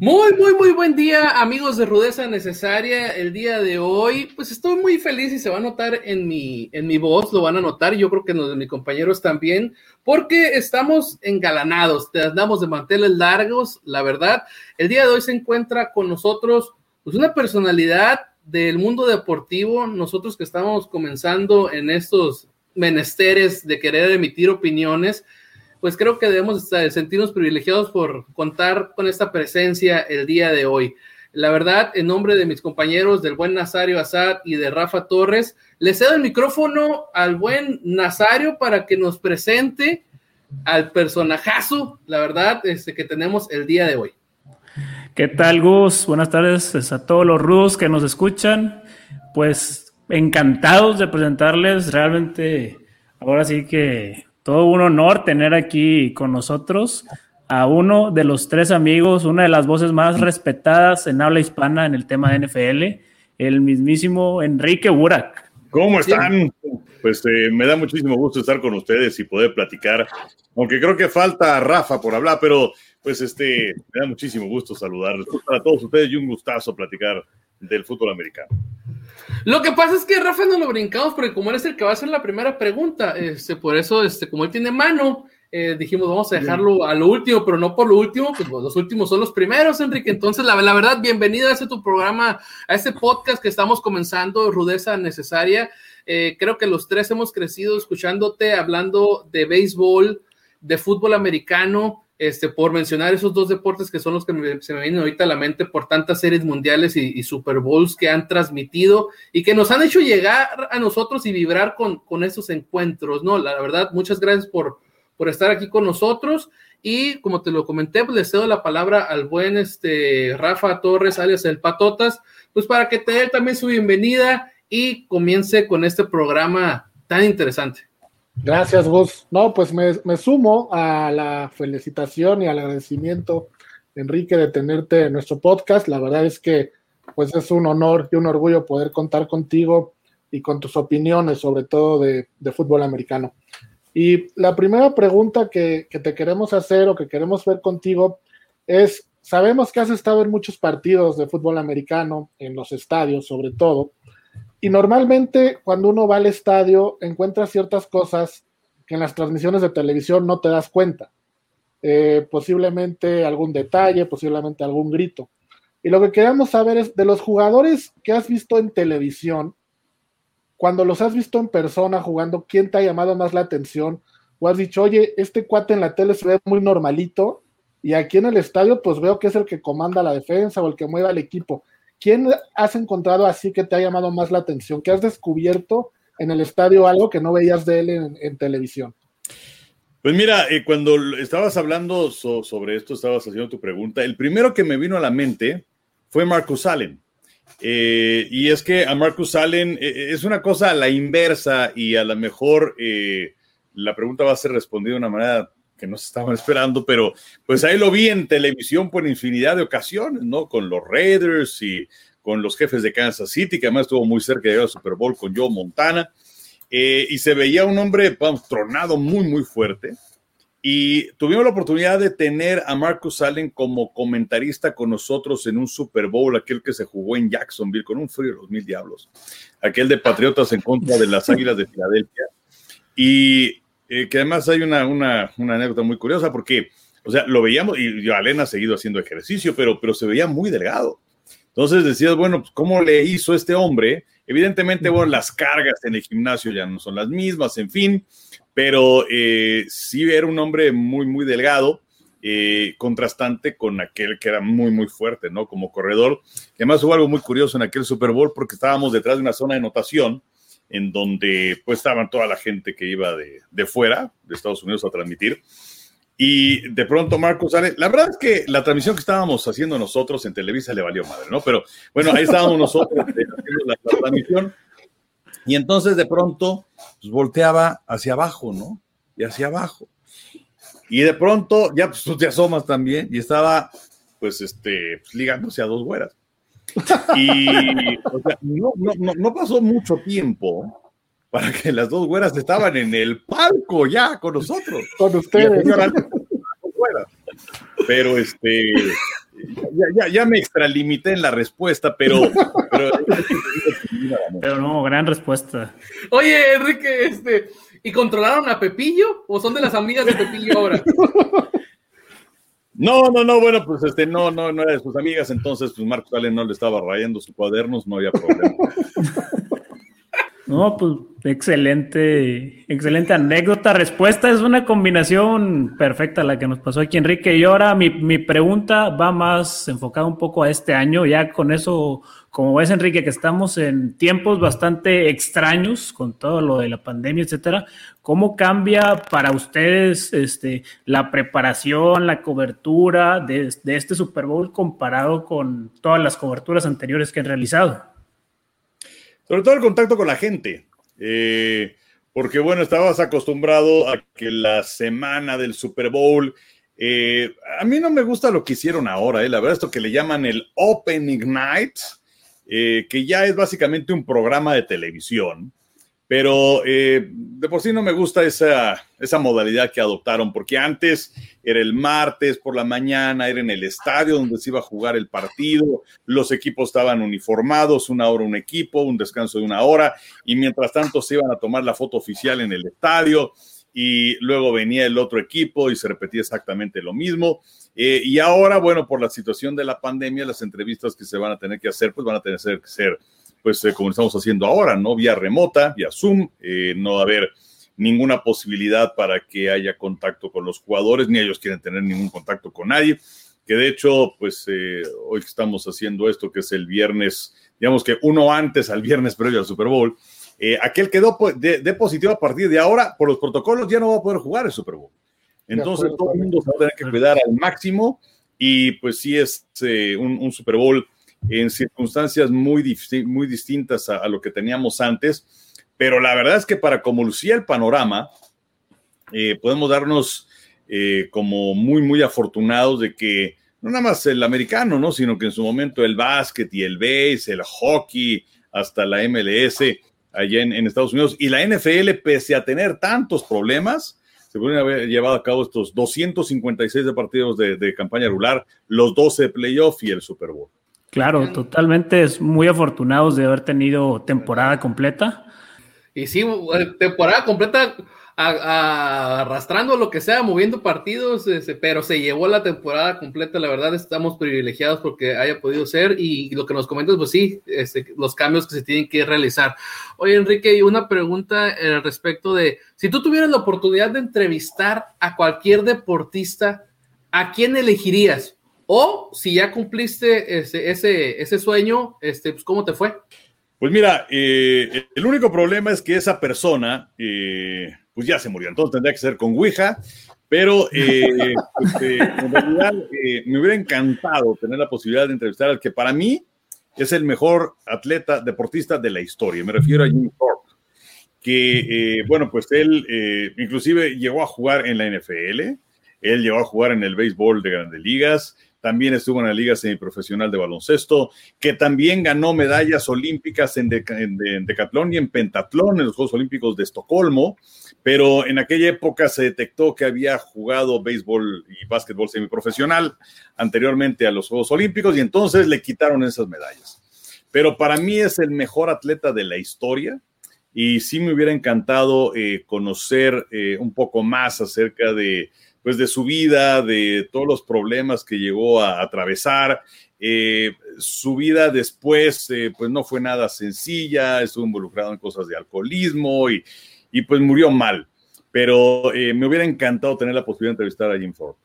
Muy, muy, muy buen día, amigos de Rudeza Necesaria. El día de hoy, pues estoy muy feliz y se va a notar en mi, en mi voz, lo van a notar, yo creo que los de mis compañeros también, porque estamos engalanados, te andamos de manteles largos, la verdad. El día de hoy se encuentra con nosotros pues, una personalidad del mundo deportivo, nosotros que estamos comenzando en estos menesteres de querer emitir opiniones pues creo que debemos sentirnos privilegiados por contar con esta presencia el día de hoy. La verdad, en nombre de mis compañeros del buen Nazario Azad y de Rafa Torres, le cedo el micrófono al buen Nazario para que nos presente al personajazo, la verdad, este, que tenemos el día de hoy. ¿Qué tal, Gus? Buenas tardes a todos los rudos que nos escuchan. Pues encantados de presentarles realmente, ahora sí que todo un honor tener aquí con nosotros a uno de los tres amigos, una de las voces más respetadas en habla hispana en el tema de NFL, el mismísimo Enrique Burak. ¿Cómo están? Pues eh, me da muchísimo gusto estar con ustedes y poder platicar, aunque creo que falta Rafa por hablar, pero pues este, me da muchísimo gusto saludarles a todos ustedes y un gustazo platicar del fútbol americano. Lo que pasa es que Rafa no lo brincamos porque como él es el que va a hacer la primera pregunta, este, por eso, este, como él tiene mano, eh, dijimos vamos a dejarlo a lo último, pero no por lo último, pues los últimos son los primeros, Enrique. Entonces, la, la verdad, bienvenido a este tu programa, a este podcast que estamos comenzando, Rudeza Necesaria. Eh, creo que los tres hemos crecido escuchándote, hablando de béisbol, de fútbol americano, este, por mencionar esos dos deportes que son los que se me vienen ahorita a la mente por tantas series mundiales y, Super Bowls que han transmitido y que nos han hecho llegar a nosotros y vibrar con, con esos encuentros, ¿no? La, verdad, muchas gracias por, por estar aquí con nosotros y como te lo comenté, pues le cedo la palabra al buen este, Rafa Torres, alias El Patotas, pues para que te dé también su bienvenida y comience con este programa tan interesante. Gracias, Gus. No, pues me, sumo a la felicitación y al agradecimiento, Enrique, de tenerte en nuestro podcast. La verdad es que pues es un honor y un orgullo poder contar contigo y con tus opiniones, sobre todo de, fútbol americano. Y la primera pregunta que, que, te queremos hacer o que queremos ver contigo es, sabemos que has estado en muchos partidos de fútbol americano, en los estadios sobre todo, y normalmente cuando uno va al estadio encuentra ciertas cosas que en las transmisiones de televisión no te das cuenta. Eh, posiblemente algún detalle, posiblemente algún grito. Y lo que queremos saber es de los jugadores que has visto en televisión, cuando los has visto en persona jugando, ¿quién te ha llamado más la atención? O has dicho, oye, este cuate en la tele se ve muy normalito y aquí en el estadio pues veo que es el que comanda la defensa o el que mueve al equipo. ¿Quién has encontrado así que te ha llamado más la atención? ¿Qué has descubierto en el estadio algo que no veías de él en, televisión? Pues mira, eh, cuando estabas hablando sobre esto, estabas haciendo tu pregunta, el primero que me vino a la mente fue Marcus Allen. Eh, y es que a Marcus Allen eh, es una cosa a la inversa y a lo mejor la pregunta va a ser respondida de una manera que no se estaban esperando, pero pues ahí lo vi en televisión por infinidad de ocasiones, ¿no? Con los Raiders y con los jefes de Kansas City, que además estuvo muy cerca de llegar al Super Bowl con Joe Montana, eh, y se veía un hombre vamos, tronado muy, muy fuerte. Y tuvimos la oportunidad de tener a Marcus Allen como comentarista con nosotros en un Super Bowl, aquel que se jugó en Jacksonville con un frío de los mil diablos, aquel de Patriotas en contra de las Águilas de Filadelfia. Y eh, que además hay una, una, anécdota muy curiosa porque, o sea, lo veíamos y yo, Alena ha seguido haciendo ejercicio, pero, pero se veía muy delgado. Entonces decías, bueno, pues, ¿cómo le hizo este hombre? Evidentemente, bueno, las cargas en el gimnasio ya no son las mismas, en fin, pero eh, sí era un hombre muy, muy delgado, eh, contrastante con aquel que era muy, muy fuerte, ¿no? Como corredor. además hubo algo muy curioso en aquel Super Bowl porque estábamos detrás de una zona de notación en donde pues estaban toda la gente que iba de, de fuera, de Estados Unidos, a transmitir. Y de pronto Marcos sale. La verdad es que la transmisión que estábamos haciendo nosotros en Televisa le valió madre, ¿no? Pero bueno, ahí estábamos nosotros haciendo la, transmisión. Y entonces de pronto pues, volteaba hacia abajo, ¿no? Y hacia abajo. Y de pronto, ya pues tú te asomas también, y estaba pues este, pues, ligándose a dos güeras. Y no, pasó mucho tiempo para que las dos güeras estaban en el palco ya con nosotros. Con ustedes. Pero este, ya, me extralimité en la respuesta, pero, pero, no, gran respuesta. Oye, Enrique, este, ¿y controlaron a Pepillo o son de las amigas de Pepillo ahora? No, no, no, bueno, pues este, no, no, no era de sus amigas, entonces pues Marcos Allen no le estaba rayando sus cuadernos, no había problema. No, pues excelente, excelente anécdota, respuesta. Es una combinación perfecta la que nos pasó aquí, Enrique. Y ahora mi, mi pregunta va más enfocada un poco a este año. Ya con eso, como ves, Enrique, que estamos en tiempos bastante extraños con todo lo de la pandemia, etcétera. ¿Cómo cambia para ustedes este, la preparación, la cobertura de, de este Super Bowl comparado con todas las coberturas anteriores que han realizado? Sobre todo el contacto con la gente. Eh, porque bueno, estabas acostumbrado a que la semana del Super Bowl, eh, a mí no me gusta lo que hicieron ahora, eh, la verdad, esto que le llaman el Opening Night, que ya es básicamente un programa de televisión, pero eh, de por sí no me gusta esa, esa modalidad que adoptaron, porque antes era el martes por la mañana, era en el estadio donde se iba a jugar el partido, los equipos estaban uniformados, una hora un equipo, un descanso de una hora, y mientras tanto se iban a tomar la foto oficial en el estadio, y luego venía el otro equipo y se repetía exactamente lo mismo. Eh, y ahora, bueno, por la situación de la pandemia, las entrevistas que se van a tener que hacer, pues van a tener que ser pues eh, como estamos haciendo ahora, ¿no? Vía remota, vía Zoom, eh, no va a haber ninguna posibilidad para que haya contacto con los jugadores, ni ellos quieren tener ningún contacto con nadie, que de hecho, pues eh, hoy estamos haciendo esto, que es el viernes, digamos que uno antes al viernes previo al Super Bowl, aquel quedó de, de, positivo a partir de ahora, por los protocolos ya no va a poder jugar el Super Bowl. Entonces todo el mundo se va a tener que cuidar al máximo y pues sí es un, un Super Bowl en circunstancias muy, muy distintas a, lo que teníamos antes, pero la verdad es que para como lucía el panorama, eh, podemos darnos eh, como muy, muy afortunados de que no nada más el americano, ¿no? sino que en su momento el básquet y el base, el hockey, hasta la MLS allá en, Estados Unidos y la NFL, pese a tener tantos problemas, se pueden haber llevado a cabo estos 256 de partidos de, campaña regular, los 12 de playoff y el Super Bowl. Claro, totalmente es muy afortunados de haber tenido temporada completa. Y sí, eh, temporada completa arrastrando lo que sea, moviendo partidos, este, pero se llevó la temporada completa. La verdad, estamos privilegiados porque haya podido ser. Y lo que nos comentas, pues sí, este, los cambios que se tienen que realizar. Oye, Enrique, una pregunta al respecto de si tú tuvieras la oportunidad de entrevistar a cualquier deportista, ¿a quién elegirías? O si ya cumpliste ese, ese, sueño, este, pues, ¿cómo te fue? Pues mira, eh, el único problema es que esa persona, eh, pues ya se murió, entonces tendría que ser con Ouija, pero eh, pues, en realidad me hubiera encantado tener la posibilidad de entrevistar al que para mí es el mejor atleta deportista de la historia. Me refiero a Jimmy Thorpe, que, bueno, pues él inclusive llegó a jugar en la NFL, él llegó a jugar en el béisbol de grandes ligas, también estuvo en la Liga Semiprofesional de Baloncesto, que también ganó medallas olímpicas en, decatlón y en pentatlón en los Juegos Olímpicos de Estocolmo, pero en aquella época se detectó que había jugado béisbol y básquetbol semiprofesional anteriormente a los Juegos Olímpicos y entonces le quitaron esas medallas. Pero para mí es el mejor atleta de la historia y sí me hubiera encantado eh, conocer eh, un poco más acerca de pues de su vida, de todos los problemas que llegó a atravesar. Eh, su vida después, eh, pues no fue nada sencilla, estuvo involucrado en cosas de alcoholismo y, pues murió mal. Pero eh, me hubiera encantado tener la posibilidad de entrevistar a Jim Ford.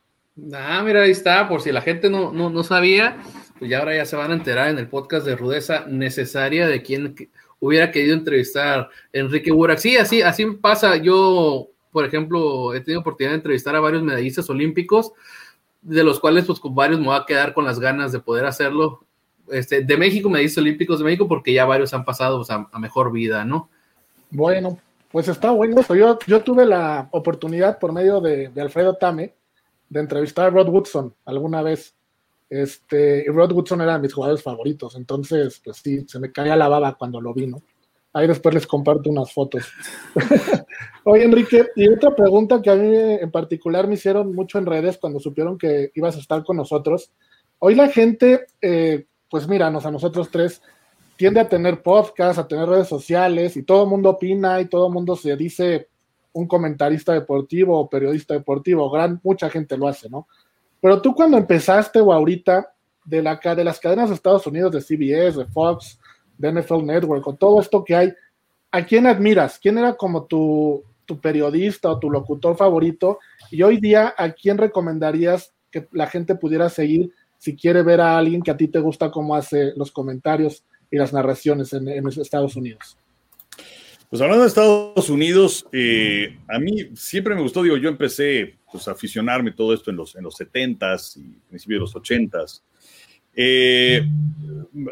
Ah, mira, ahí está, por si la gente no, no, sabía, pues ya ahora ya se van a enterar en el podcast de Rudeza Necesaria de quién hubiera querido entrevistar Enrique Burak. Sí, así, así pasa. Yo por ejemplo, he tenido oportunidad de entrevistar a varios medallistas olímpicos, de los cuales pues con varios me voy a quedar con las ganas de poder hacerlo. Este, de México, medallistas olímpicos de México, porque ya varios han pasado a, mejor vida, ¿no? Bueno, pues está bueno Yo, yo tuve la oportunidad por medio de, Alfredo Tame de entrevistar a Rod Woodson alguna vez. Este, y Rod Woodson era de mis jugadores favoritos, entonces, pues sí, se me caía la baba cuando lo vi, ¿no? Ahí después les comparto unas fotos. Oye, Enrique, y otra pregunta que a mí en particular me hicieron mucho en redes cuando supieron que ibas a estar con nosotros. hoy la gente, eh, pues míranos a nosotros tres, tiende a tener podcast, a tener redes sociales y todo el mundo opina y todo el mundo se dice un comentarista deportivo o periodista deportivo, gran, mucha gente lo hace, ¿no? Pero tú cuando empezaste o ahorita de, la, de las cadenas de Estados Unidos, de CBS, de Fox, de NFL Network, con todo esto que hay, ¿a quién admiras? ¿Quién era como tu, tu periodista o tu locutor favorito? Y hoy día, ¿a quién recomendarías que la gente pudiera seguir si quiere ver a alguien que a ti te gusta cómo hace los comentarios y las narraciones en, Estados Unidos? Pues hablando de Estados Unidos, eh, a mí siempre me gustó, digo, yo empecé pues, a aficionarme todo esto en los, en los 70s y principios de los 80s. Eh,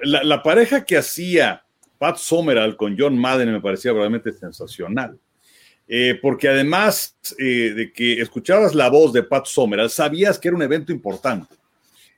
la, pareja que hacía Pat Sommeral con John Madden me parecía realmente sensacional. Eh, porque además de que escuchabas la voz de Pat Sommeral, sabías que era un evento importante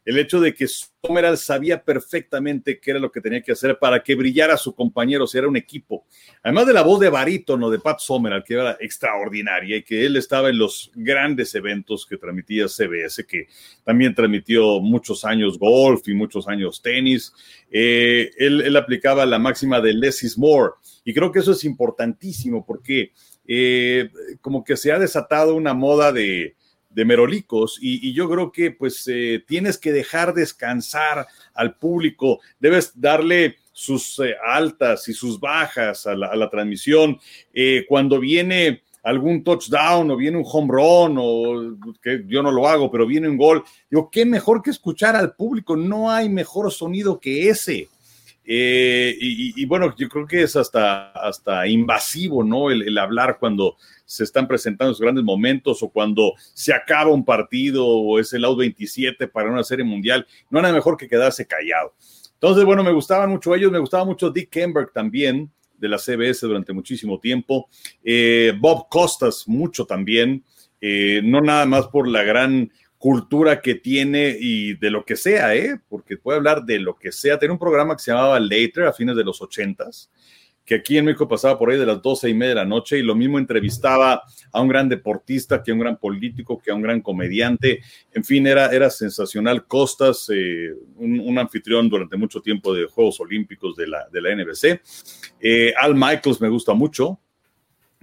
el hecho de que Sommeral sabía perfectamente qué era lo que tenía que hacer para que brillara su compañero, si era un equipo. Además de la voz de barítono de Pat Sommeral, que era extraordinaria y que él estaba en los grandes eventos que transmitía CBS, que también transmitió muchos años golf y muchos años tenis. Eh, él, aplicaba la máxima de less is more. Y creo que eso es importantísimo porque eh, como que se ha desatado una moda de de merolicos y, yo creo que pues eh, tienes que dejar descansar al público, debes darle sus eh, altas y sus bajas a la, transmisión. Eh, cuando viene algún touchdown o viene un home run o que yo no lo hago, pero viene un gol, digo, qué mejor que escuchar al público, no hay mejor sonido que ese. Y, bueno, yo creo que es hasta, hasta invasivo, ¿no? el hablar cuando se están presentando esos grandes momentos o cuando se acaba un partido o es el out 27 para una serie mundial, no nada mejor que quedarse callado. Entonces, bueno, me gustaban mucho ellos, me gustaba mucho Dick Kemberg también de la CBS durante muchísimo tiempo, eh, Bob Costas mucho también, eh, no nada más por la gran cultura que tiene y de lo que sea, ¿eh? porque puede hablar de lo que sea. Tiene un programa que se llamaba Later a fines de los ochentas, que aquí en México pasaba por ahí de las doce y media de la noche y lo mismo entrevistaba a un gran deportista, que a un gran político, que a un gran comediante. En fin, era, era sensacional. Costas, eh, un, anfitrión durante mucho tiempo de Juegos Olímpicos de la, de la NBC. Eh, Al Michaels me gusta mucho,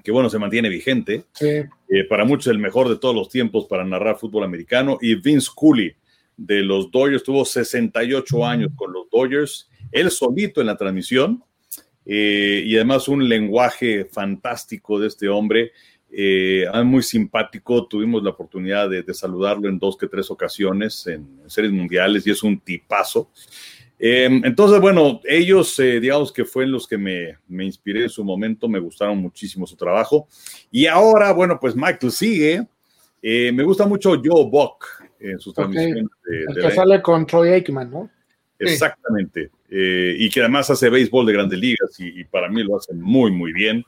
que bueno, se mantiene vigente. Eh, para muchos el mejor de todos los tiempos para narrar fútbol americano. Y Vince Cooley de los Dodgers, tuvo 68 años con los Dodgers, él solito en la transmisión eh, y además un lenguaje fantástico de este hombre, eh, muy simpático, tuvimos la oportunidad de, saludarlo en dos que tres ocasiones en, series mundiales y es un tipazo. Em, entonces, bueno, ellos, eh, digamos que fueron los que me, me, inspiré en su momento, me gustaron muchísimo su trabajo. Y ahora, bueno, pues Michael sigue. me gusta mucho Joe Buck en sus transmisiones. El que sale con Troy Aikman, ¿no? Exactamente. Eh, y que además hace béisbol de grandes ligas y, para mí lo hace muy, muy bien.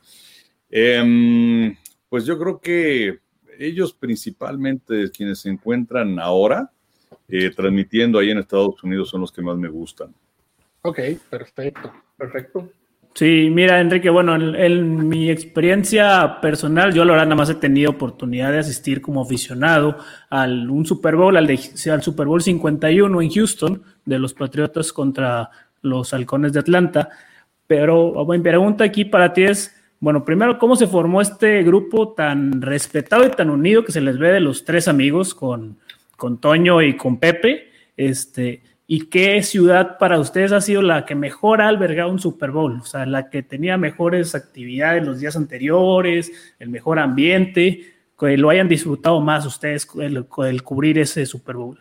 Em, pues yo creo que ellos principalmente quienes se encuentran ahora eh, transmitiendo ahí en Estados Unidos son los que más me gustan. Ok, perfecto, perfecto. Sí, mira, Enrique, bueno, en, mi experiencia personal, yo la verdad nada más he tenido oportunidad de asistir como aficionado al un Super Bowl, al, al Super Bowl 51 en Houston, de los Patriotas contra los Halcones de Atlanta. Pero mi pregunta aquí para ti es, bueno, primero, ¿cómo se formó este grupo tan respetado y tan unido que se les ve de los tres amigos con, con Toño y con Pepe? Este, ¿Y qué ciudad para ustedes ha sido la que mejor ha albergado un Super Bowl? O sea, la que tenía mejores actividades los días anteriores, el mejor ambiente, que lo hayan disfrutado más ustedes el, el cubrir ese Super Bowl.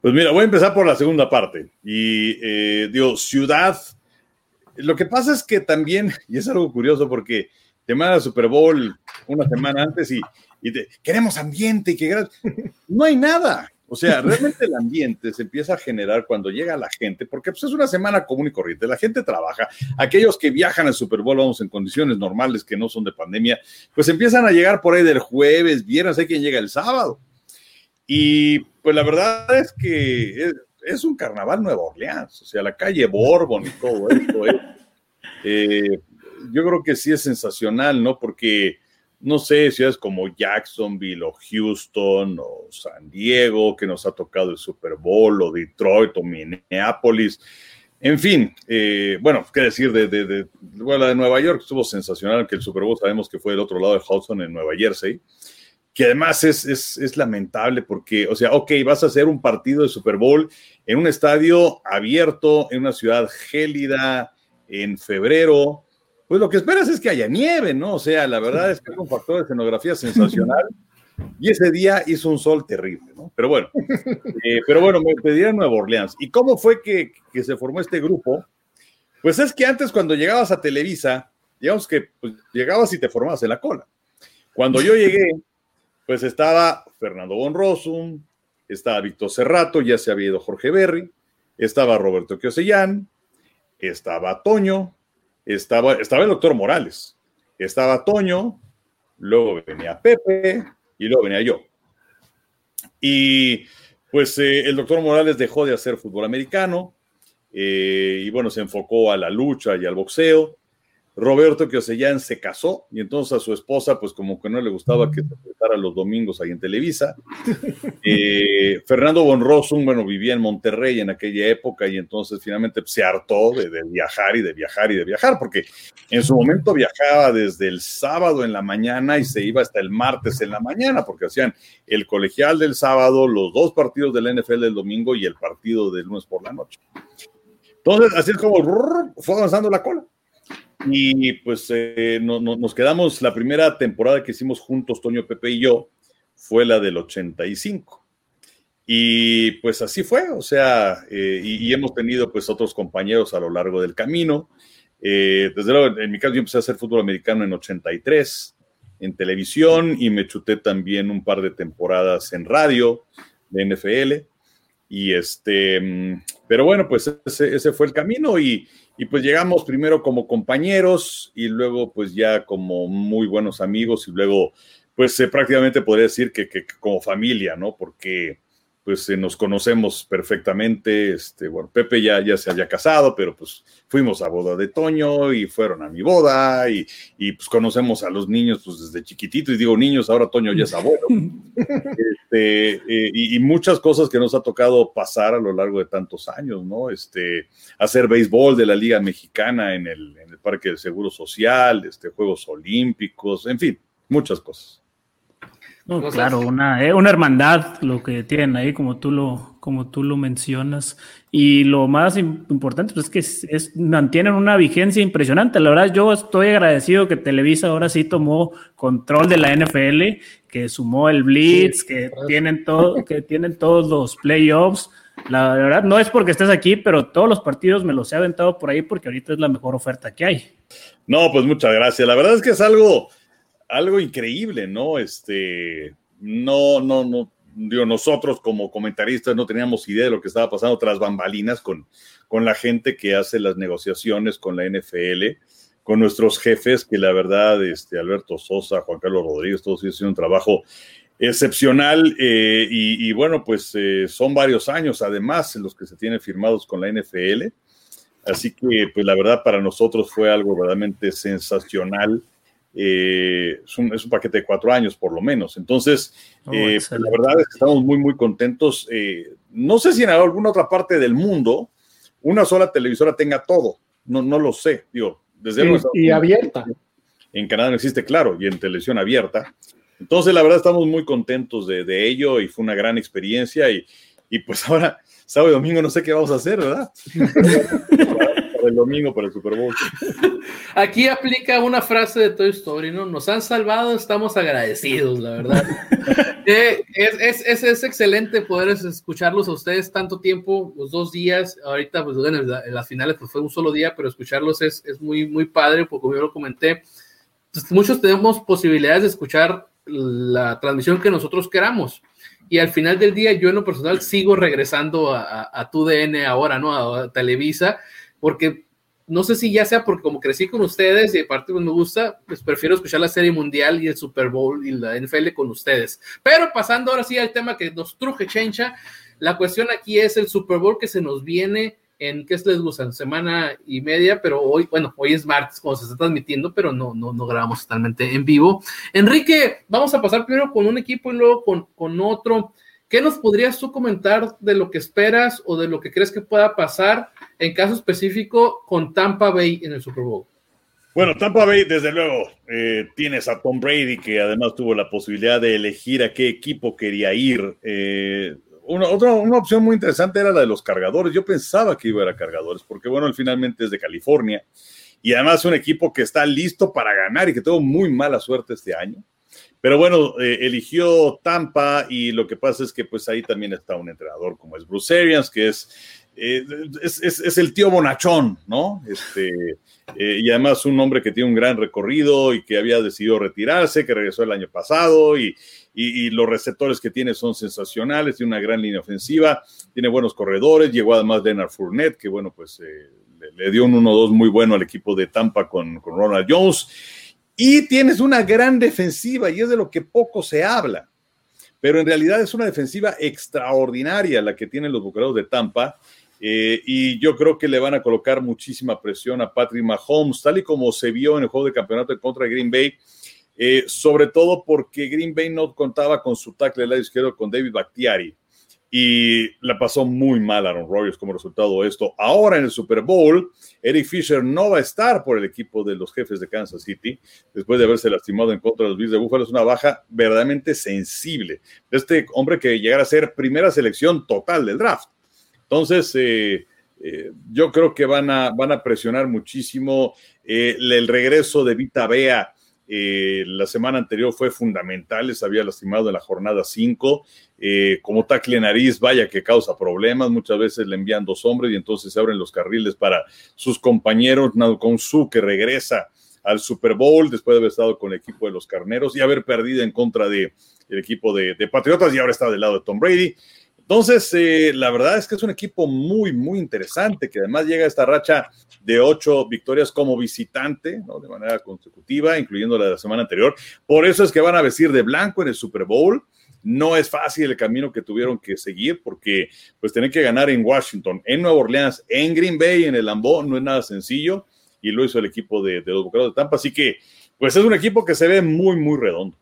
Pues mira, voy a empezar por la segunda parte. Y eh, digo, ciudad. Lo que pasa es que también, y es algo curioso porque te manda Super Bowl una semana antes y, y te, queremos ambiente y que no hay nada. O sea, realmente el ambiente se empieza a generar cuando llega la gente, porque pues, es una semana común y corriente, la gente trabaja, aquellos que viajan al Super Bowl, vamos, en condiciones normales que no son de pandemia, pues empiezan a llegar por ahí del jueves, viernes, hay quien llega el sábado. Y pues la verdad es que es, un carnaval Nueva Orleans, o sea, la calle Bourbon y todo esto. Eh, yo creo que sí es sensacional, ¿no? Porque no sé, ciudades como Jacksonville o Houston o San Diego, que nos ha tocado el Super Bowl, o Detroit o Minneapolis. En fin, eh, bueno, qué decir de, de, de, la de Nueva York estuvo sensacional, que el Super Bowl sabemos que fue del otro lado de Hudson en Nueva Jersey, que además es, es, es, lamentable porque, o sea, ok, vas a hacer un partido de Super Bowl en un estadio abierto, en una ciudad gélida, en febrero, pues lo que esperas es que haya nieve, ¿no? O sea, la verdad es que es un factor de escenografía sensacional. Y ese día hizo un sol terrible, ¿no? Pero bueno, eh, pero bueno, me pedí a Nueva Orleans. ¿Y cómo fue que, que, se formó este grupo? Pues es que antes cuando llegabas a Televisa, digamos que pues, llegabas y te formabas en la cola. Cuando yo llegué, pues estaba Fernando Bonrosum, estaba Víctor Cerrato, ya se había ido Jorge Berry, estaba Roberto Kiosellán, estaba Toño, estaba, estaba el doctor Morales, estaba Toño, luego venía Pepe y luego venía yo. Y pues eh, el doctor Morales dejó de hacer fútbol americano eh, y bueno, se enfocó a la lucha y al boxeo. Roberto Kiosellán se casó y entonces a su esposa, pues como que no le gustaba que se presentara los domingos ahí en Televisa. Eh, Fernando Bonrosum, bueno, vivía en Monterrey en aquella época y entonces finalmente se hartó de, de, viajar y de viajar y de viajar, porque en su momento viajaba desde el sábado en la mañana y se iba hasta el martes en la mañana, porque hacían el colegial del sábado, los dos partidos del NFL del domingo y el partido del lunes por la noche. Entonces, así es como fue avanzando la cola. Y pues eh, no, no, nos quedamos, la primera temporada que hicimos juntos, Toño, Pepe y yo, fue la del 85. Y pues así fue, o sea, eh, y, hemos tenido pues otros compañeros a lo largo del camino. Eh, desde luego, en mi caso yo empecé a hacer fútbol americano en 83, en televisión, y me chuté también un par de temporadas en radio de NFL. Y este, pero bueno, pues ese, ese fue el camino y, y pues llegamos primero como compañeros y luego pues ya como muy buenos amigos y luego pues eh, prácticamente podría decir que, que, como familia, ¿no? Porque pues eh, nos conocemos perfectamente, este, bueno, Pepe ya, ya se había casado, pero pues fuimos a boda de Toño y fueron a mi boda y, y pues conocemos a los niños pues desde chiquitito y digo niños, ahora Toño ya es abuelo. este, eh, y, y, muchas cosas que nos ha tocado pasar a lo largo de tantos años, ¿no? Este, hacer béisbol de la Liga Mexicana en el, en el Parque del Seguro Social, este, Juegos Olímpicos, en fin, muchas cosas. No, claro, una, eh, una hermandad lo que tienen ahí, como tú lo, como tú lo mencionas. Y lo más importante pues, es que es, es, mantienen una vigencia impresionante. La verdad, yo estoy agradecido que Televisa ahora sí tomó control de la NFL, que sumó el Blitz, sí, que, tienen todo, que tienen todos los playoffs. La verdad, no es porque estés aquí, pero todos los partidos me los he aventado por ahí porque ahorita es la mejor oferta que hay. No, pues muchas gracias. La verdad es que es algo algo increíble, ¿no? Este, no, no, no, digo, nosotros como comentaristas no teníamos idea de lo que estaba pasando tras bambalinas con, con la gente que hace las negociaciones con la NFL, con nuestros jefes, que la verdad, este, Alberto Sosa, Juan Carlos Rodríguez, todos ellos hicieron un trabajo excepcional eh, y, y, bueno, pues eh, son varios años además en los que se tienen firmados con la NFL. Así que, pues la verdad, para nosotros fue algo verdaderamente sensacional eh, es, un, es, un, paquete de cuatro años por lo menos. Entonces, oh, eh, pues la verdad es que estamos muy, muy contentos. Eh, no sé si en alguna otra parte del mundo una sola televisora tenga todo. No, no lo sé. Digo, desde sí, y, y abierta. En Canadá no existe, claro, y en televisión abierta. Entonces, la verdad, estamos muy contentos de, de ello y fue una gran experiencia. Y, y pues ahora, sábado y domingo, no sé qué vamos a hacer, ¿verdad? el domingo para el Super Bowl. Aquí aplica una frase de Toy Story, ¿no? Nos han salvado, estamos agradecidos, la verdad. eh, es, es, es, excelente poder escucharlos a ustedes tanto tiempo, los dos días. Ahorita, pues en, el, en las finales pues fue un solo día, pero escucharlos es, es muy, muy padre, porque como yo lo comenté, pues, muchos tenemos posibilidades de escuchar la transmisión que nosotros queramos y al final del día yo en lo personal sigo regresando a, a, a tu DN ahora, ¿no? A, a, Televisa, porque no sé si ya sea porque como crecí con ustedes y aparte pues me gusta, pues prefiero escuchar la Serie Mundial y el Super Bowl y la NFL con ustedes. Pero pasando ahora sí al tema que nos truje Chencha, la cuestión aquí es el Super Bowl que se nos viene en qué les gustan, semana y media, pero hoy, bueno, hoy es martes cuando se está transmitiendo, pero no, no, no grabamos totalmente en vivo. Enrique, vamos a pasar primero con un equipo y luego con, con otro. ¿Qué nos podrías tú comentar de lo que esperas o de lo que crees que pueda pasar en caso específico con Tampa Bay en el Super Bowl? Bueno, Tampa Bay, desde luego, eh, tienes a Tom Brady, que además tuvo la posibilidad de elegir a qué equipo quería ir. Eh, una, otra, una opción muy interesante era la de los cargadores. Yo pensaba que iba a ir a cargadores, porque bueno, él finalmente es de California y además un equipo que está listo para ganar y que tuvo muy mala suerte este año. Pero bueno, eh, eligió Tampa y lo que pasa es que pues ahí también está un entrenador como es Bruce Arians, que es, eh, es, es, el tío bonachón, ¿no? Este, eh, y además un hombre que tiene un gran recorrido y que había decidido retirarse, que regresó el año pasado y, y, los receptores que tiene son sensacionales, tiene una gran línea ofensiva, tiene buenos corredores, llegó además Leonard Fournette, que bueno, pues le, le, dio un 1-2 muy bueno al equipo de Tampa con, con Ronald Jones. Y tienes una gran defensiva y es de lo que poco se habla. Pero en realidad es una defensiva extraordinaria la que tienen los bucaneros de Tampa. Eh, y yo creo que le van a colocar muchísima presión a Patrick Mahomes, tal y como se vio en el juego de campeonato contra Green Bay, eh, sobre todo porque Green Bay no contaba con su tackle del lado izquierdo con David Bakhtiari y la pasó muy mal Aaron Rodgers como resultado de esto. Ahora en el Super Bowl, Eric Fisher no va a estar por el equipo de los jefes de Kansas City después de haberse lastimado en contra de los Bills de Buffalo. Es una baja verdaderamente sensible. Este hombre que llegara a ser primera selección total del draft. Entonces, eh, eh, yo creo que van a, van a presionar muchísimo eh, el regreso de Vita Bea eh, la semana anterior fue fundamental, les había lastimado en la jornada 5. Eh, como tackle nariz, vaya que causa problemas. Muchas veces le envían dos hombres y entonces se abren los carriles para sus compañeros. Su, que regresa al Super Bowl después de haber estado con el equipo de los Carneros y haber perdido en contra de, equipo de, de, Patriotas y ahora está del lado de Tom Brady. Entonces, eh, la verdad es que es un equipo muy, muy interesante, que además llega a esta racha de ocho victorias como visitante, ¿no? De manera consecutiva, incluyendo la de la semana anterior. Por eso es que van a vestir de blanco en el Super Bowl. No es fácil el camino que tuvieron que seguir, porque pues tener que ganar en Washington, en Nueva Orleans, en Green Bay, en el Lambeau, no es nada sencillo, y lo hizo el equipo de, de los Bucaneros de Tampa. Así que, pues es un equipo que se ve muy, muy redondo.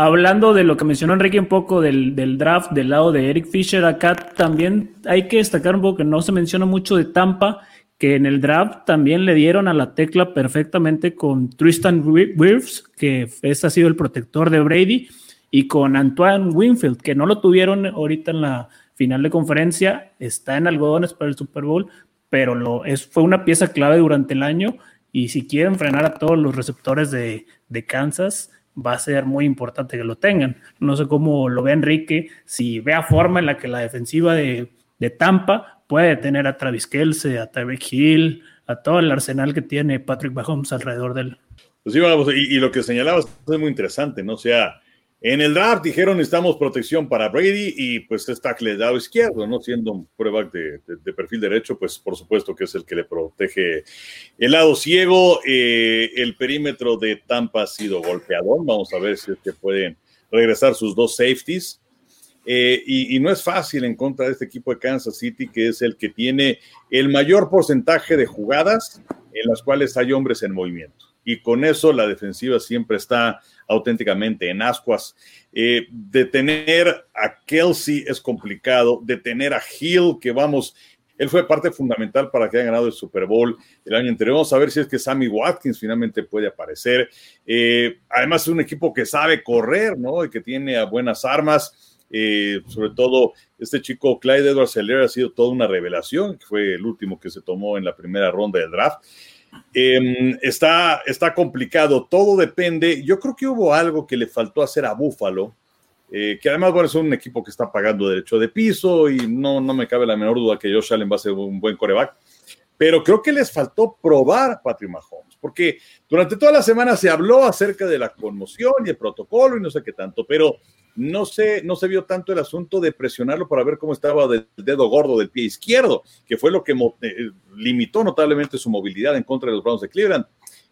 Hablando de lo que mencionó Enrique un poco del, del, draft del lado de Eric Fisher, acá también hay que destacar un poco que no se menciona mucho de Tampa, que en el draft también le dieron a la tecla perfectamente con Tristan Wirfs, que ese ha sido el protector de Brady, y con Antoine Winfield, que no lo tuvieron ahorita en la final de conferencia, está en algodones para el Super Bowl, pero lo, es, fue una pieza clave durante el año, y si quieren frenar a todos los receptores de, de Kansas, va a ser muy importante que lo tengan. No sé cómo lo ve Enrique, si vea forma en la que la defensiva de, de Tampa puede tener a Travis Kelce, a Tyreek Hill, a todo el arsenal que tiene Patrick Mahomes alrededor de él. Pues sí, y, y, lo que señalabas es muy interesante, ¿no? O sea, en el draft dijeron necesitamos protección para Brady y pues es tackle de lado izquierdo, ¿no? Siendo un prueba de, perfil derecho, pues por supuesto que es el que le protege el lado ciego. Eh, el perímetro de Tampa ha sido golpeador. Vamos a ver si es que pueden regresar sus dos safeties. Eh, y, y, no es fácil en contra de este equipo de Kansas City, que es el que tiene el mayor porcentaje de jugadas en las cuales hay hombres en movimiento. Y con eso la defensiva siempre está auténticamente en ascuas. Eh, detener a Kelsey es complicado, detener a Hill, que vamos, él fue parte fundamental para que hayan ganado el Super Bowl el año anterior. Vamos a ver si es que Sammy Watkins finalmente puede aparecer. Eh, además es un equipo que sabe correr, ¿no? Y que tiene buenas armas. Eh, sobre todo este chico Clyde Edwards Heller ha sido toda una revelación, que fue el último que se tomó en la primera ronda del draft. Eh, está, está complicado, todo depende. Yo creo que hubo algo que le faltó hacer a Buffalo, eh, que además bueno, es un equipo que está pagando derecho de piso y no, no me cabe la menor duda que Josh Allen va a ser un buen coreback. Pero creo que les faltó probar Patrick Mahomes, porque durante toda la semana se habló acerca de la conmoción y el protocolo y no sé qué tanto, pero no se, no se vio tanto el asunto de presionarlo para ver cómo estaba del dedo gordo del pie izquierdo, que fue lo que eh, limitó notablemente su movilidad en contra de los Browns de Cleveland.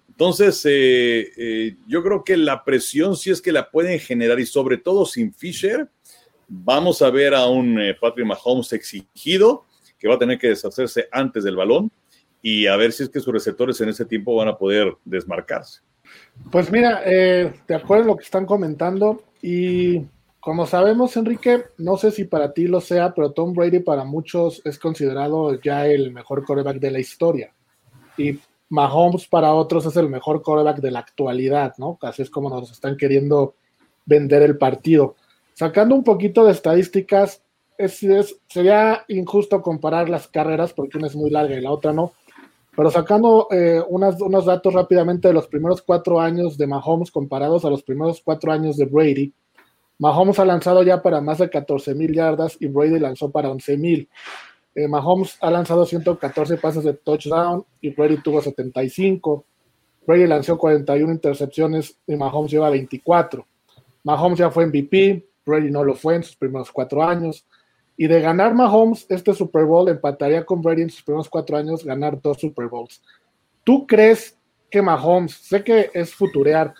Entonces, eh, eh, yo creo que la presión sí es que la pueden generar y sobre todo sin Fisher, vamos a ver a un eh, Patrick Mahomes exigido que va a tener que deshacerse antes del balón y a ver si es que sus receptores en ese tiempo van a poder desmarcarse. Pues mira, eh, de acuerdo lo que están comentando y como sabemos, Enrique, no sé si para ti lo sea, pero Tom Brady para muchos es considerado ya el mejor quarterback de la historia. Y Mahomes para otros es el mejor quarterback de la actualidad, ¿no? Así es como nos están queriendo vender el partido. Sacando un poquito de estadísticas, es, sería injusto comparar las carreras porque una es muy larga y la otra no. Pero sacando eh, unos datos rápidamente de los primeros cuatro años de Mahomes comparados a los primeros cuatro años de Brady, Mahomes ha lanzado ya para más de 14 mil yardas y Brady lanzó para 11 mil. Eh, Mahomes ha lanzado 114 pases de touchdown y Brady tuvo 75. Brady lanzó 41 intercepciones y Mahomes lleva 24. Mahomes ya fue MVP, Brady no lo fue en sus primeros cuatro años. Y de ganar Mahomes este Super Bowl, empataría con Brady en sus primeros cuatro años ganar dos Super Bowls. ¿Tú crees que Mahomes, sé que es futurear,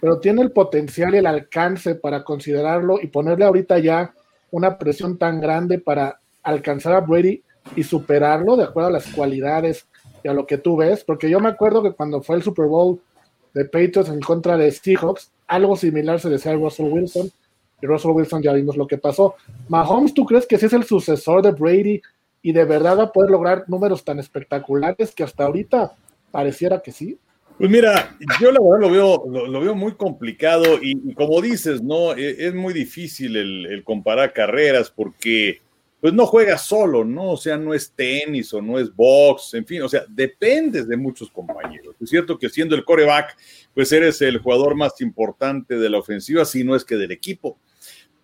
pero tiene el potencial y el alcance para considerarlo y ponerle ahorita ya una presión tan grande para alcanzar a Brady y superarlo de acuerdo a las cualidades y a lo que tú ves? Porque yo me acuerdo que cuando fue el Super Bowl de Patriots en contra de Seahawks, algo similar se decía a Russell Wilson y Russell Wilson ya vimos lo que pasó. Mahomes, ¿tú crees que sí es el sucesor de Brady y de verdad va a poder lograr números tan espectaculares que hasta ahorita pareciera que sí? Pues mira, yo la verdad lo veo, lo, veo muy complicado y, como dices, ¿no? E, es, muy difícil el, comparar carreras porque pues no juega solo, ¿no? O sea, no es tenis o no es box, en fin, o sea, dependes de muchos compañeros. Es cierto que siendo el coreback, pues eres el jugador más importante de la ofensiva, si no es que del equipo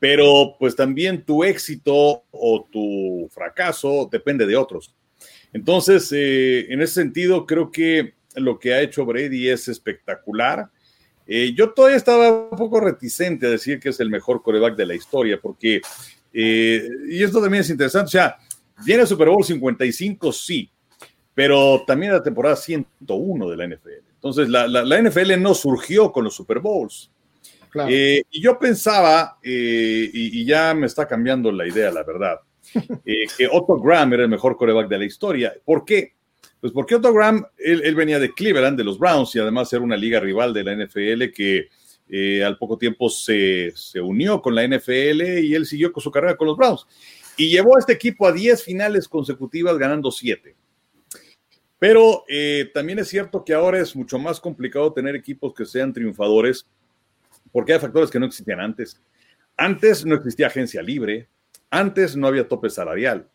pero pues también tu éxito o tu fracaso depende de otros. Entonces, eh, en ese sentido, creo que lo que ha hecho Brady es espectacular. Eh, yo todavía estaba un poco reticente a decir que es el mejor coreback de la historia, porque, eh, y esto también es interesante, o sea, viene Super Bowl 55, sí, pero también la temporada 101 de la NFL. Entonces, la, la NFL no surgió con los Super Bowls. Eh, y yo pensaba, eh, y, ya me está cambiando la idea, la verdad, eh, que Otto Graham era el mejor coreback de la historia. ¿Por qué? Pues porque Otto Graham, él, venía de Cleveland, de los Browns, y además era una liga rival de la NFL que al poco tiempo se, se, unió con la NFL y él siguió con su carrera con los Browns. Y llevó a este equipo a 10 finales consecutivas ganando 7. Pero también es cierto que ahora es mucho más complicado tener equipos que sean triunfadores porque hay factores que no existían antes. Antes no existía agencia libre, antes no había tope salarial.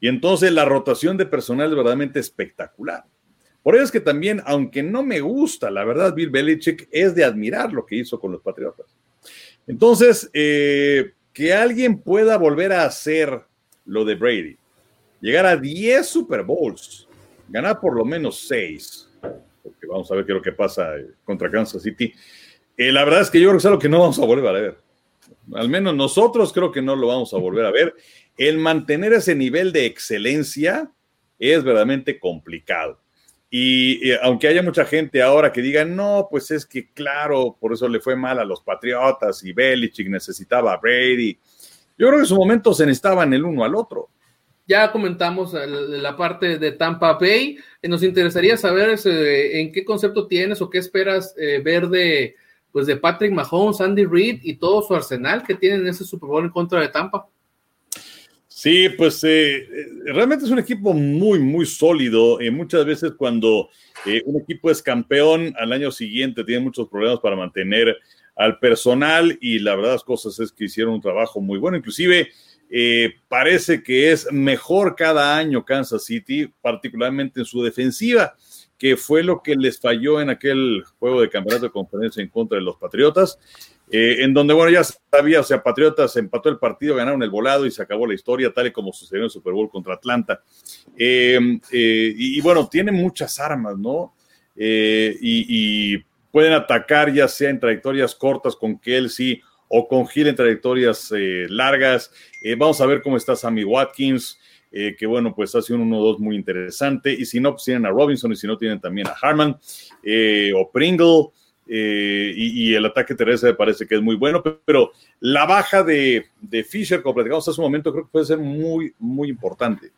Y entonces la rotación de personal es verdaderamente espectacular. Por eso es que también, aunque no me gusta, la verdad, Bill Belichick es de admirar lo que hizo con los Patriotas. Entonces, eh, que alguien pueda volver a hacer lo de Brady, llegar a 10 Super Bowls, ganar por lo menos 6, porque vamos a ver qué es lo que pasa contra Kansas City, eh, la verdad es que yo creo que es algo que no vamos a volver a ver. Al menos nosotros creo que no lo vamos a volver a ver. El mantener ese nivel de excelencia es verdaderamente complicado. Y, aunque haya mucha gente ahora que diga, no, pues es que claro, por eso le fue mal a los Patriotas y Belichick necesitaba a Brady. Yo creo que en su momento se necesitaban el uno al otro. Ya comentamos la parte de Tampa Bay. Nos interesaría saber eh, en qué concepto tienes o qué esperas eh, ver de, pues de Patrick Mahomes, Andy Reid y todo su arsenal que tienen en ese Super Bowl en contra de Tampa. Sí, pues eh, eh, realmente es un equipo muy, muy sólido. y muchas veces cuando eh, un equipo es campeón, al año siguiente tiene muchos problemas para mantener al personal y la verdad las cosas es que hicieron un trabajo muy bueno. Inclusive parece que es mejor cada año Kansas City, particularmente en su defensiva que fue lo que les falló en aquel juego de campeonato de conferencia en contra de los Patriotas, eh, en donde, bueno, ya sabía, o sea, Patriotas empató el partido, ganaron el volado y se acabó la historia, tal y como sucedió en el Super Bowl contra Atlanta. Eh, eh, y, bueno, tiene muchas armas, ¿no? Y, y, pueden atacar ya sea en trayectorias cortas con Kelsey o con Gil en trayectorias largas. vamos a ver cómo está Sammy Watkins. Eh, que bueno, pues hace un 1-2 muy interesante. Y si no, pues tienen a Robinson y si no, tienen también a Harman eh, o Pringle. Eh, y, el ataque terrestre me parece que es muy bueno, pero, la baja de, Fisher, como platicamos hace un momento, creo que puede ser muy, muy importante.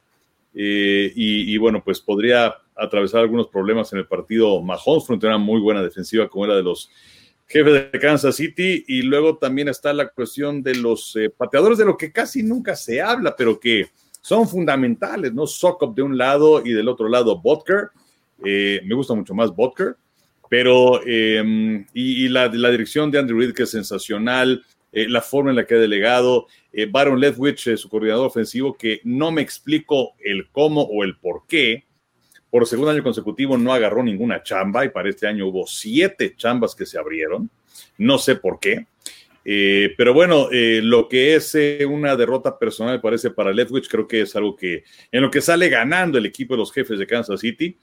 y, bueno, pues podría atravesar algunos problemas en el partido Mahomes frente a una muy buena defensiva como era de los jefes de Kansas City. Y luego también está la cuestión de los pateadores, de lo que casi nunca se habla, pero que son fundamentales, ¿no? Sokop de un lado y del otro lado Butker. Eh, me gusta mucho más Butker, pero em, y, la, dirección de Andrew Reid que es sensacional, la forma en la que ha delegado, eh, Baron Ledwich, su coordinador ofensivo, que no me explico el cómo o el por qué. Por segundo año consecutivo no agarró ninguna chamba y para este año hubo siete chambas que se abrieron. No sé por qué. Eh, pero bueno, eh, lo que es una derrota personal, me parece, para Ledwich, creo que es algo que en lo que sale ganando el equipo de los jefes de Kansas City,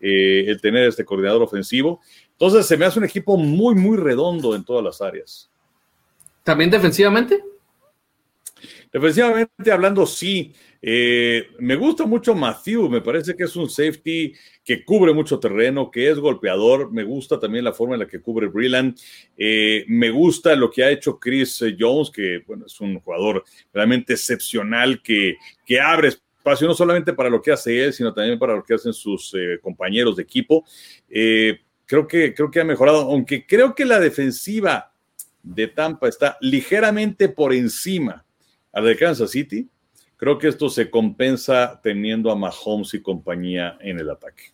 el tener este coordinador ofensivo. Entonces, se me hace un equipo muy, muy redondo en todas las áreas. ¿También defensivamente? Defensivamente hablando, sí. Eh, me gusta mucho Matthew, me parece que es un safety que cubre mucho terreno, que es golpeador. Me gusta también la forma en la que cubre Brilland. Eh, me gusta lo que ha hecho Chris Jones, que bueno, es un jugador realmente excepcional que, que abre espacio no solamente para lo que hace él, sino también para lo que hacen sus eh, compañeros de equipo. creo, que, creo que ha mejorado, aunque creo que la defensiva de Tampa está ligeramente por encima a de Kansas City, creo que esto se compensa teniendo a Mahomes y compañía en el ataque.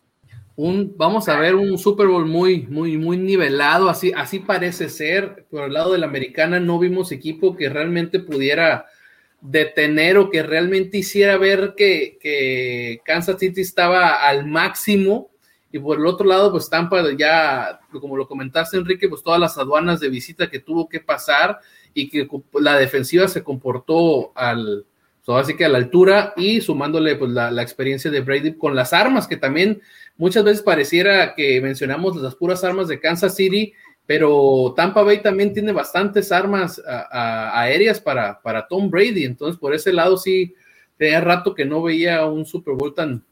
Un, vamos a ver un Super Bowl muy, muy, muy nivelado, así, así parece ser. Por el lado de la americana no vimos equipo que realmente pudiera detener o que realmente hiciera ver que, que Kansas City estaba al máximo. Y por el otro lado, pues Tampa ya, como lo comentaste, Enrique, pues todas las aduanas de visita que tuvo que pasar y que la defensiva se comportó al, así que a la altura y sumándole pues la, experiencia de Brady con las armas, que también muchas veces pareciera que mencionamos las puras armas de Kansas City, pero Tampa Bay también tiene bastantes armas aéreas para, para Tom Brady, entonces por ese lado sí, tenía rato que no veía un Super Bowl tan,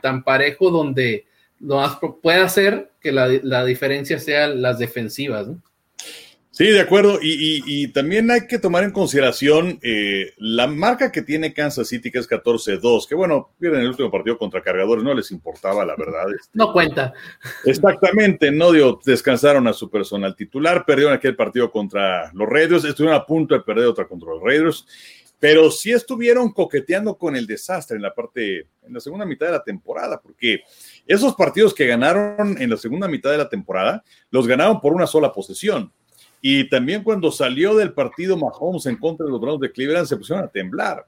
tan parejo donde lo más puede hacer que la, la diferencia sea las defensivas, ¿no? Sí, de acuerdo. Y, también hay que tomar en consideración eh, la marca que tiene Kansas City, que es 14-2, que bueno, pierden el último partido contra cargadores, no les importaba, la verdad. Este. no cuenta. Exactamente, no dio, descansaron a su personal titular, perdieron aquel partido contra los Raiders, estuvieron a punto de perder otra contra los Raiders, pero sí estuvieron coqueteando con el desastre en la parte, en la segunda mitad de la temporada, porque esos partidos que ganaron en la segunda mitad de la temporada, los ganaron por una sola posesión y también cuando salió del partido Mahomes en contra de los Browns de Cleveland, se pusieron a temblar.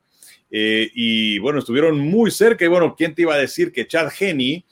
Eh, y bueno, estuvieron muy cerca. Y bueno, ¿quién te iba a decir que Chad Henney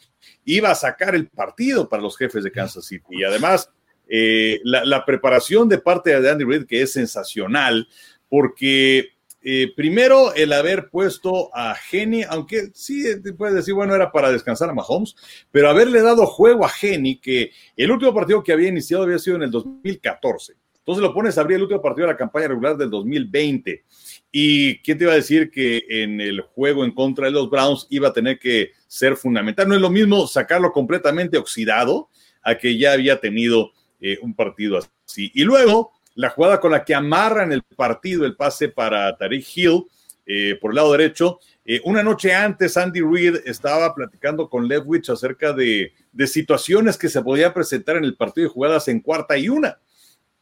iba a sacar el partido para los jefes de Kansas City? Y además, eh, la, preparación de parte de Andy Reid, que es sensacional, porque eh, primero, el haber puesto a Geni, aunque sí te puedes decir, bueno, era para descansar a Mahomes, pero haberle dado juego a Geni, que el último partido que había iniciado había sido en el 2014. Entonces lo pones a abrir el último partido de la campaña regular del 2020. ¿Y quién te iba a decir que en el juego en contra de los Browns iba a tener que ser fundamental? No es lo mismo sacarlo completamente oxidado a que ya había tenido eh, un partido así. Y luego la jugada con la que amarran el partido, el pase para Tariq Hill eh, por el lado derecho. Eh, una noche antes, Andy Reid estaba platicando con Lewich acerca de, situaciones que se podían presentar en el partido de jugadas en cuarta y una.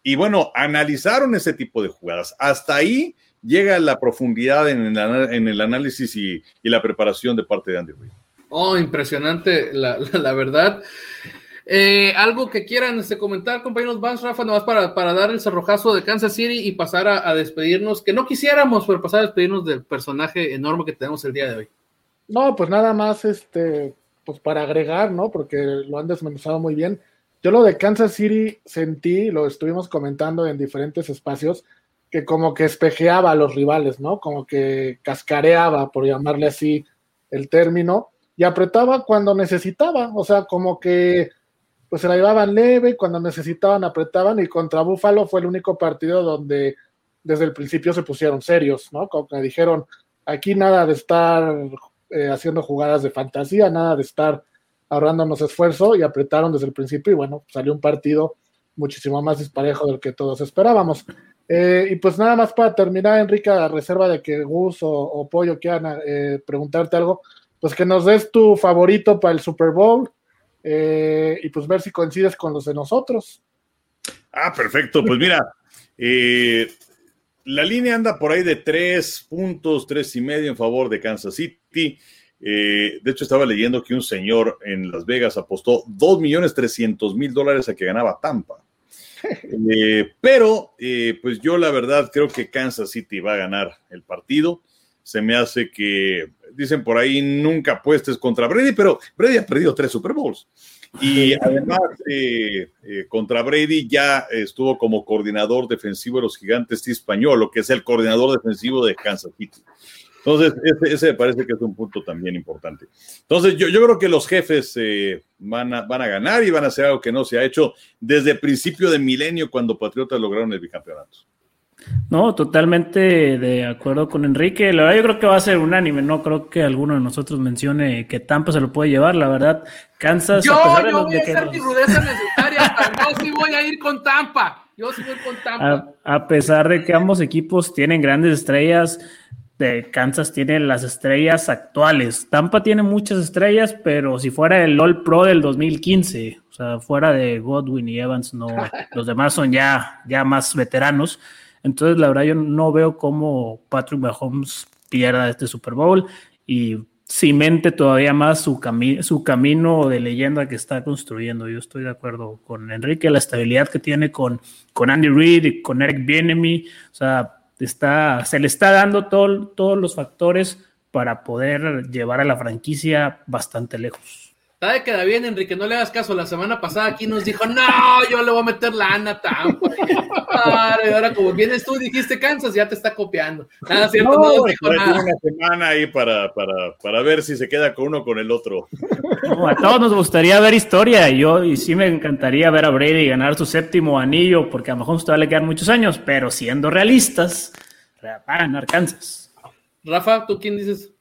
Y bueno, analizaron ese tipo de jugadas. Hasta ahí llega la profundidad en el, análisis y, la preparación de parte de Andy Reid. Oh, impresionante, la verdad. Eh, algo que quieran este, comentar, compañeros, vas, Rafa, nomás para, para dar el cerrojazo de Kansas City y pasar a, despedirnos, que no quisiéramos, pero pasar a despedirnos del personaje enorme que tenemos el día de hoy. No, pues nada más, este, pues para agregar, ¿no? Porque lo han desmenuzado muy bien. Yo lo de Kansas City sentí, lo estuvimos comentando en diferentes espacios, que como que espejeaba a los rivales, ¿no? Como que cascareaba, por llamarle así el término, y apretaba cuando necesitaba, o sea, como que pues se la llevaban leve, cuando necesitaban apretaban y contra Búfalo fue el único partido donde desde el principio se pusieron serios, ¿no? Como que dijeron, aquí nada de estar eh, haciendo jugadas de fantasía, nada de estar ahorrándonos esfuerzo y apretaron desde el principio y bueno, salió un partido muchísimo más disparejo del que todos esperábamos. Eh, y pues nada más para terminar, Enrique, a reserva de que Gus o, Pollo quieran eh, preguntarte algo, pues que nos des tu favorito para el Super Bowl y pues ver si coincides con los de nosotros. Ah, perfecto. Pues mira, eh, la línea anda por ahí de tres puntos, tres y medio en favor de Kansas City. Eh, de hecho, estaba leyendo que un señor en Las Vegas apostó dos millones trescientos mil dólares a que ganaba Tampa. Eh, pero, pues yo la verdad creo que Kansas City va a ganar el partido. Se me hace que, dicen por ahí, nunca apuestes contra Brady, pero Brady ha perdido tres Super Bowls. Y además, eh, eh, contra Brady ya estuvo como coordinador defensivo de los gigantes español, lo que es el coordinador defensivo de Kansas City. Entonces, ese, me parece que es un punto también importante. Entonces, yo, yo creo que los jefes eh, van, a, van a ganar y van a hacer algo que no se ha hecho desde el principio de milenio cuando Patriotas lograron el bicampeonato. No, totalmente de acuerdo con Enrique. La verdad, yo creo que va a ser unánime. No creo que alguno de nosotros mencione que Tampa se lo puede llevar. La verdad, Kansas. Yo, a yo voy a hacer mi rudeza necesaria. yo sí voy a ir con Tampa. Yo sí voy con Tampa. A, pesar de que ambos equipos tienen grandes estrellas, de Kansas tiene las estrellas actuales. Tampa tiene muchas estrellas, pero si fuera el All Pro del 2015, o sea, fuera de Godwin y Evans, no, los demás son ya, ya más veteranos. Entonces, la verdad, yo no veo cómo Patrick Mahomes pierda este Super Bowl y cimente todavía más su, su camino de leyenda que está construyendo. Yo estoy de acuerdo con Enrique, la estabilidad que tiene con, con Andy Reid y con Eric Bienemy. O sea, está, se le está dando todos los factores para poder llevar a la franquicia bastante lejos. Sabe queda bien, Enrique, no le hagas caso. La semana pasada aquí nos dijo, no, yo le voy a meter lana Tampa. y ahora, como vienes tú, dijiste Kansas, ya te está copiando. Nada cierto, no, no dijo nada. una semana ahí para, para, para, ver si se queda con uno con el otro. a todos nos gustaría ver historia. Y yo, y sí me encantaría ver a Brady ganar su séptimo anillo, porque a lo mejor usted va a quedar muchos años, pero siendo realistas, va a ganar Kansas. Rafa, ¿tú quién dices?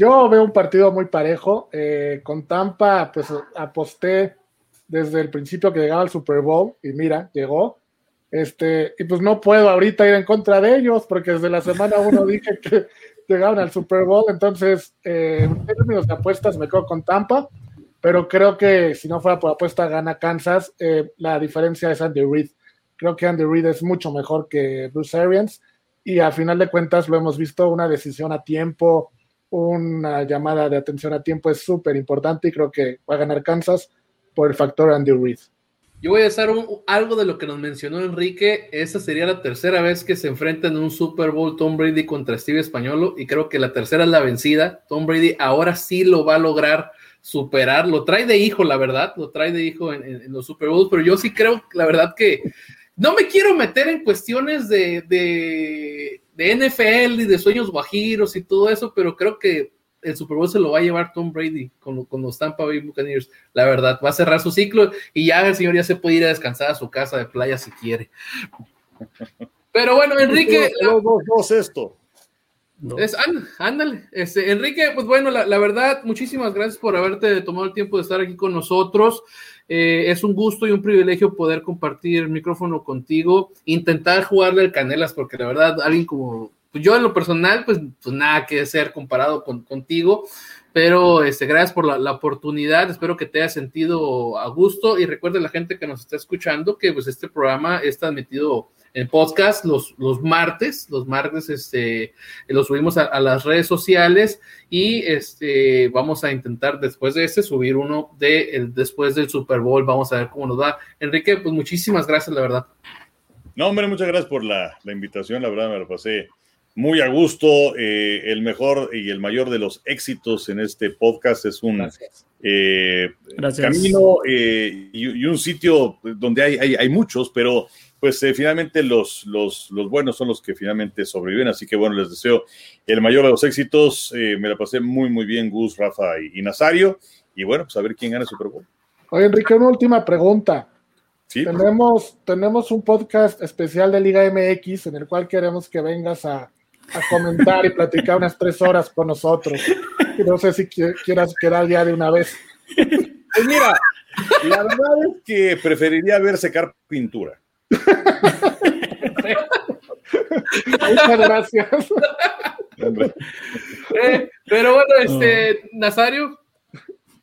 Yo veo un partido muy parejo. Eh, con Tampa, pues aposté desde el principio que llegaba al Super Bowl y mira, llegó. Este, y pues no puedo ahorita ir en contra de ellos porque desde la semana uno dije que llegaban al Super Bowl. Entonces, eh, en términos de apuestas, me quedo con Tampa. Pero creo que si no fuera por apuesta, gana Kansas. Eh, la diferencia es Andy Reid. Creo que Andy Reid es mucho mejor que Bruce Arians. Y al final de cuentas, lo hemos visto una decisión a tiempo una llamada de atención a tiempo es súper importante y creo que va a ganar Kansas por el factor Andy Reid. Yo voy a hacer algo de lo que nos mencionó Enrique. Esta sería la tercera vez que se enfrentan en un Super Bowl Tom Brady contra Steve Españolo y creo que la tercera es la vencida. Tom Brady ahora sí lo va a lograr superar. Lo trae de hijo, la verdad, lo trae de hijo en, los Super Bowls, pero yo sí creo, la verdad, que no me quiero meter en cuestiones de de NFL y de sueños guajiros y todo eso, pero creo que el Super Bowl se lo va a llevar Tom Brady con, con, los Tampa Bay Buccaneers. La verdad, va a cerrar su ciclo y ya el señor ya se puede ir a descansar a su casa de playa si quiere. Pero bueno, Enrique. Dos, esto. Es, ándale, este, Enrique, pues bueno, la, verdad, muchísimas gracias por haberte tomado el tiempo de estar aquí con nosotros. Eh, es un gusto y un privilegio poder compartir el micrófono contigo, intentar jugarle el Canelas, porque la verdad, alguien como yo en lo personal, pues, pues nada que ser comparado con, contigo, pero este, gracias por la, oportunidad, espero que te haya sentido a gusto. Y recuerde la gente que nos está escuchando que pues este programa está admitido en podcast los, los martes, los martes este, lo subimos a, las redes sociales y este, vamos a intentar después de este subir uno de el, después del Super Bowl, vamos a ver cómo nos va. Enrique, pues muchísimas gracias, la verdad. No, hombre, muchas gracias por la, la invitación, la verdad me lo pasé muy a gusto. Eh, el mejor y el mayor de los éxitos en este podcast es un eh, camino eh, y, un sitio donde hay, hay, hay muchos, pero pues eh, finalmente los, los, los, buenos son los que finalmente sobreviven. Así que bueno, les deseo el mayor de los éxitos. Eh, me la pasé muy, muy bien, Gus, Rafa y, Nazario. Y bueno, pues a ver quién gana el Super Bowl. Oye, Enrique, una última pregunta. ¿Sí? Tenemos, tenemos un podcast especial de Liga MX en el cual queremos que vengas a, a comentar y platicar unas tres horas con nosotros. No sé si quieras quedar ya de una vez. Pues mira, la verdad es que preferiría ver secar pintura. Muchas gracias. Eh, pero bueno, este, Nazario.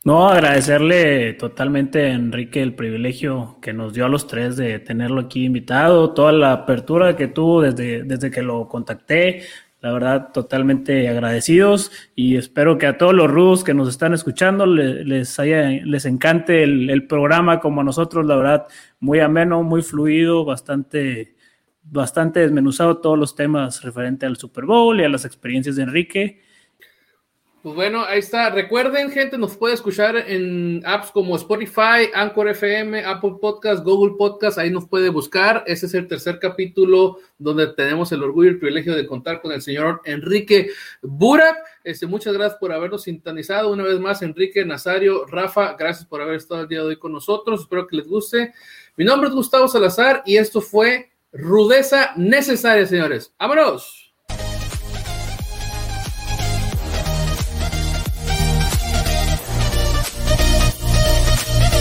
No, agradecerle totalmente a Enrique el privilegio que nos dio a los tres de tenerlo aquí invitado, toda la apertura que tuvo desde, desde que lo contacté, la verdad, totalmente agradecidos y espero que a todos los rudos que nos están escuchando les, haya, les encante el, programa como a nosotros, la verdad, muy ameno, muy fluido, bastante, bastante desmenuzado todos los temas referentes al Super Bowl y a las experiencias de Enrique. Pues bueno, ahí está. Recuerden, gente, nos puede escuchar en apps como Spotify, Anchor FM, Apple Podcast, Google Podcast. Ahí nos puede buscar. Ese es el tercer capítulo donde tenemos el orgullo y el privilegio de contar con el señor Enrique Burak. Este, muchas gracias por habernos sintonizado una vez más, Enrique, Nazario, Rafa. Gracias por haber estado el día de hoy con nosotros. Espero que les guste. Mi nombre es Gustavo Salazar y esto fue Rudeza Necesaria, señores. ¡Vámonos!